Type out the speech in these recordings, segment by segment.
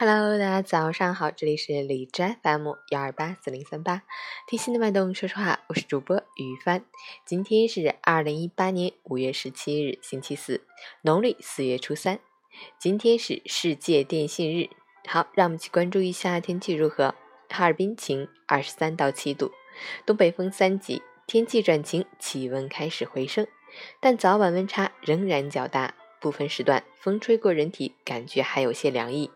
Hello，大家早上好，这里是李斋 FM 幺二八四零三八，听心的脉动，说实话，我是主播于帆。今天是二零一八年五月十七日，星期四，农历四月初三。今天是世界电信日。好，让我们去关注一下天气如何。哈尔滨晴，二十三到七度，东北风三级，天气转晴，气温开始回升，但早晚温差仍然较大，部分时段风吹过人体，感觉还有些凉意。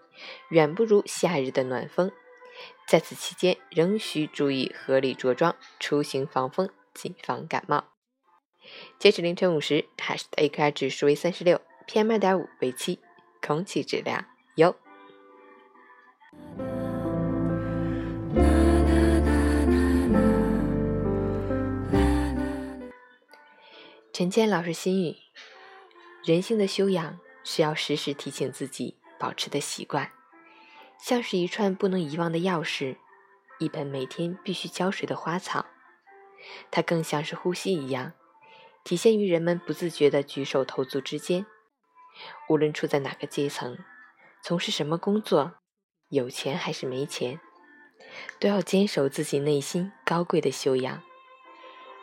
远不如夏日的暖风，在此期间仍需注意合理着装，出行防风，谨防感冒。截止凌晨五时，海市的 AQI 指数为三十六，PM 二点五为七，空气质量优。陈谦老师心语：人性的修养是要时时提醒自己。保持的习惯，像是一串不能遗忘的钥匙，一盆每天必须浇水的花草。它更像是呼吸一样，体现于人们不自觉的举手投足之间。无论处在哪个阶层，从事什么工作，有钱还是没钱，都要坚守自己内心高贵的修养。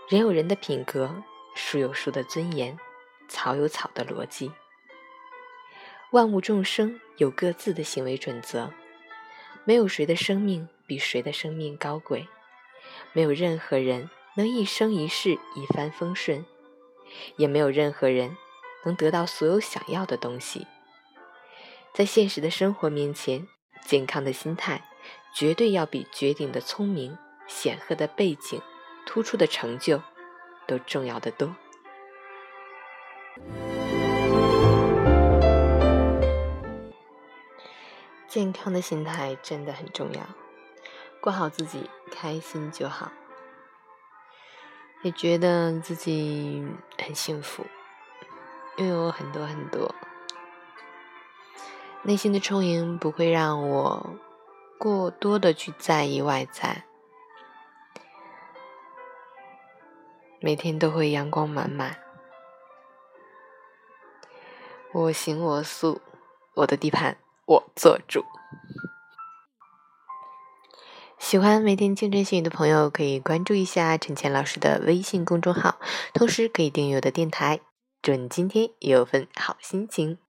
人有人的品格，树有树的尊严，草有草的逻辑。万物众生有各自的行为准则，没有谁的生命比谁的生命高贵，没有任何人能一生一世一帆风顺，也没有任何人能得到所有想要的东西。在现实的生活面前，健康的心态绝对要比绝顶的聪明、显赫的背景、突出的成就都重要的多。健康的心态真的很重要，过好自己，开心就好。也觉得自己很幸福，拥有很多很多。内心的充盈不会让我过多的去在意外在，每天都会阳光满满。我行我素，我的地盘。我做主。喜欢每天清晨心语的朋友，可以关注一下陈倩老师的微信公众号，同时可以订阅我的电台，祝你今天也有份好心情。